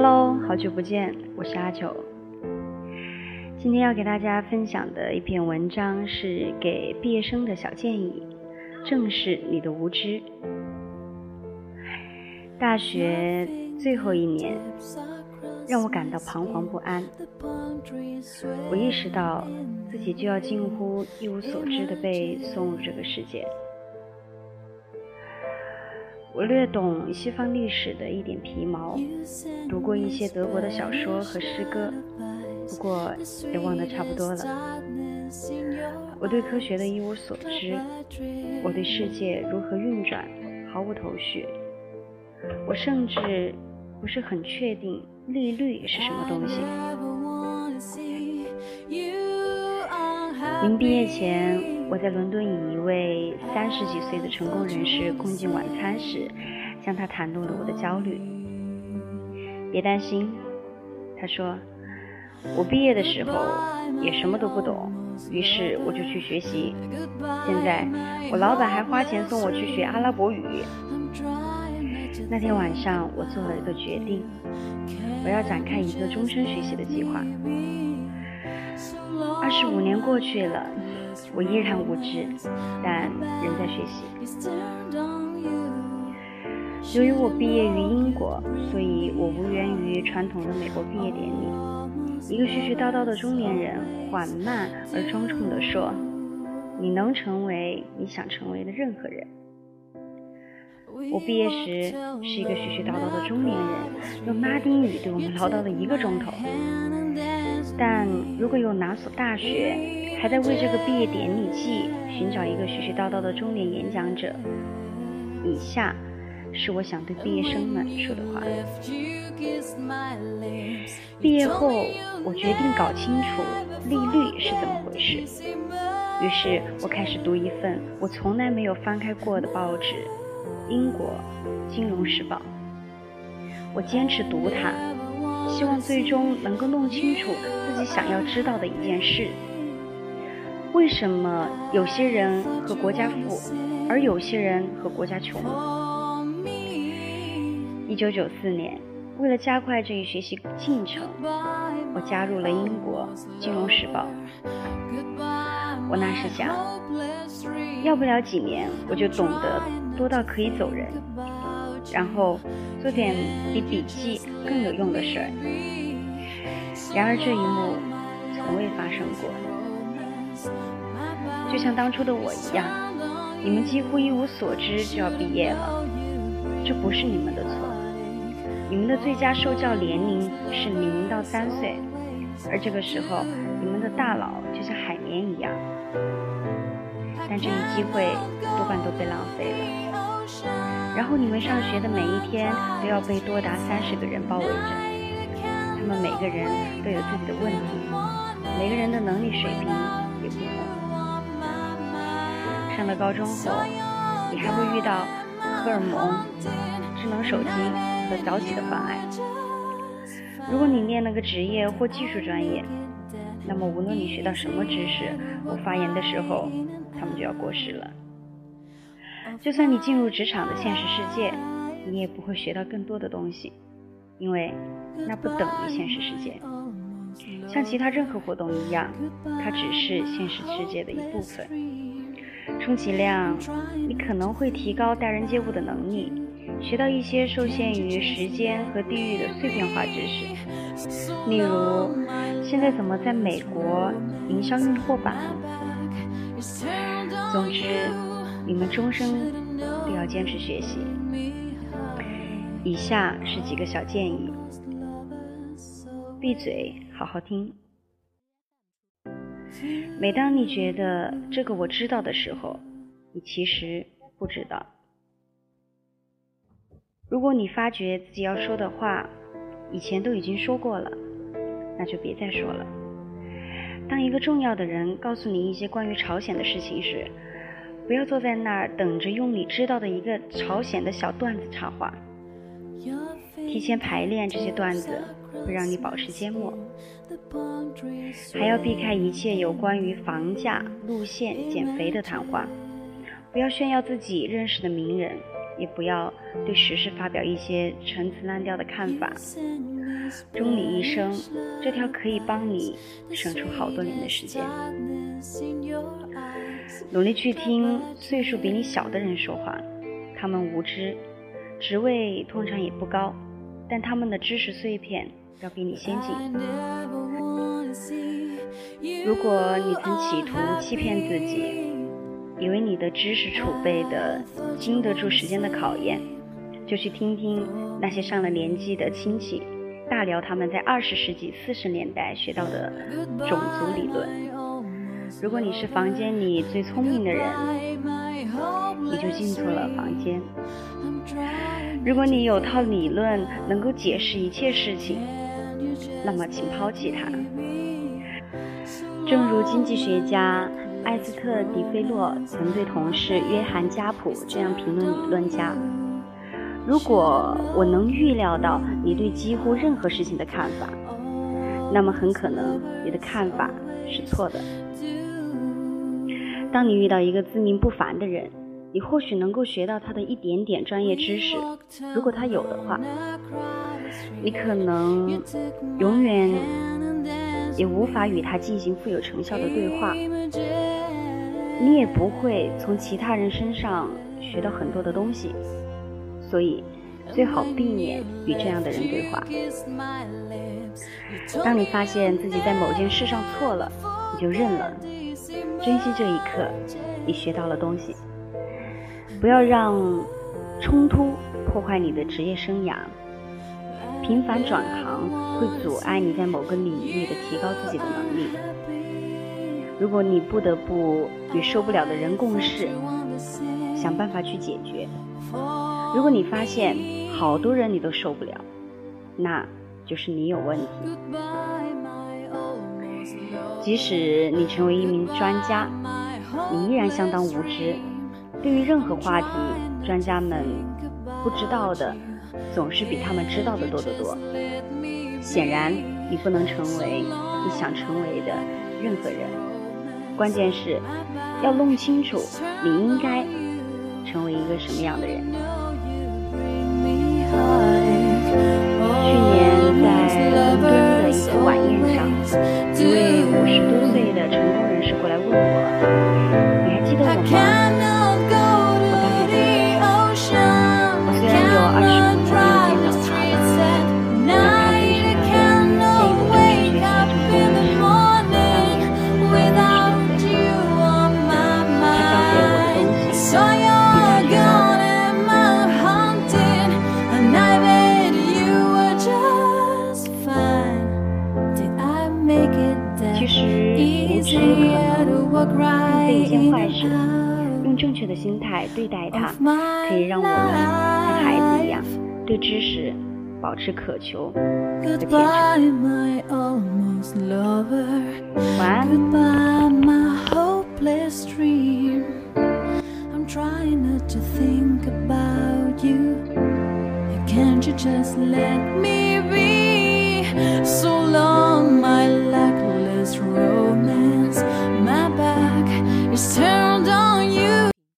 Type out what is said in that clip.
Hello，好久不见，我是阿九。今天要给大家分享的一篇文章是给毕业生的小建议，正视你的无知。大学最后一年，让我感到彷徨不安。我意识到自己就要近乎一无所知的被送入这个世界。我略懂西方历史的一点皮毛，读过一些德国的小说和诗歌，不过也忘得差不多了。我对科学的一无所知，我对世界如何运转毫无头绪。我甚至不是很确定利率是什么东西。您毕业前。我在伦敦与一位三十几岁的成功人士共进晚餐时，向他袒露了我的焦虑。别担心，他说，我毕业的时候也什么都不懂，于是我就去学习。现在我老板还花钱送我去学阿拉伯语。那天晚上，我做了一个决定，我要展开一个终身学习的计划。二十五年过去了。我依然无知，但仍在学习。由于我毕业于英国，所以我无缘于传统的美国毕业典礼。一个絮絮叨叨的中年人缓慢而庄重地说：“你能成为你想成为的任何人。”我毕业时是一个絮絮叨叨的中年人，用拉丁语对我们唠叨了一个钟头。但如果有哪所大学，还在为这个毕业典礼季寻找一个絮絮叨叨的中年演讲者。以下是我想对毕业生们说的话：毕业后，我决定搞清楚利率是怎么回事。于是我开始读一份我从来没有翻开过的报纸——英国《金融时报》。我坚持读它，希望最终能够弄清楚自己想要知道的一件事。为什么有些人和国家富，而有些人和国家穷？一九九四年，为了加快这一学习进程，我加入了英国《金融时报》。我那时想，要不了几年，我就懂得多到可以走人，然后做点比笔记更有用的事儿。然而这一幕从未发生过。就像当初的我一样，你们几乎一无所知就要毕业了，这不是你们的错。你们的最佳受教年龄是零到三岁，而这个时候你们的大脑就像海绵一样。但这一机会多半都被浪费了。然后你们上学的每一天都要被多达三十个人包围着，他们每个人都有自己的问题，每个人的能力水平也不同。上了高中后，你还会遇到荷尔蒙、智能手机和早起的妨碍。如果你念了个职业或技术专业，那么无论你学到什么知识，我发言的时候，他们就要过时了。就算你进入职场的现实世界，你也不会学到更多的东西，因为那不等于现实世界。像其他任何活动一样，它只是现实世界的一部分。充其量，你可能会提高待人接物的能力，学到一些受限于时间和地域的碎片化知识，例如现在怎么在美国营销运货版。总之，你们终生都要坚持学习。以下是几个小建议：闭嘴，好好听。每当你觉得这个我知道的时候，你其实不知道。如果你发觉自己要说的话以前都已经说过了，那就别再说了。当一个重要的人告诉你一些关于朝鲜的事情时，不要坐在那儿等着用你知道的一个朝鲜的小段子插话，提前排练这些段子。会让你保持缄默，还要避开一切有关于房价、路线、减肥的谈话。不要炫耀自己认识的名人，也不要对时事发表一些陈词滥调的看法。终你一生，这条可以帮你省出好多年的时间。努力去听岁数比你小的人说话，他们无知，职位通常也不高，但他们的知识碎片要比你先进。如果你曾企图欺骗自己，以为你的知识储备的经得住时间的考验，就去听听那些上了年纪的亲戚大聊他们在二十世纪四十年代学到的种族理论。如果你是房间里最聪明的人，你就进错了房间。如果你有套理论能够解释一切事情，那么请抛弃它。正如经济学家艾斯特·迪菲洛曾对同事约翰·加普这样评论理论家：“如果我能预料到你对几乎任何事情的看法，那么很可能你的看法是错的。当你遇到一个自命不凡的人，你或许能够学到他的一点点专业知识，如果他有的话，你可能永远。”也无法与他进行富有成效的对话，你也不会从其他人身上学到很多的东西，所以最好避免与这样的人对话。当你发现自己在某件事上错了，你就认了，珍惜这一刻，你学到了东西。不要让冲突破坏你的职业生涯。频繁转行会阻碍你在某个领域的提高自己的能力。如果你不得不与受不了的人共事，想办法去解决。如果你发现好多人你都受不了，那就是你有问题。即使你成为一名专家，你依然相当无知。对于任何话题，专家们不知道的。总是比他们知道的多得多。显然，你不能成为你想成为的任何人。关键是要弄清楚你应该成为一个什么样的人。五十多岁的成功人士过来问我：“你还记得我吗？”正确的心态对待它，可以让我们像孩子一样对知识保持渴求和天真。晚安。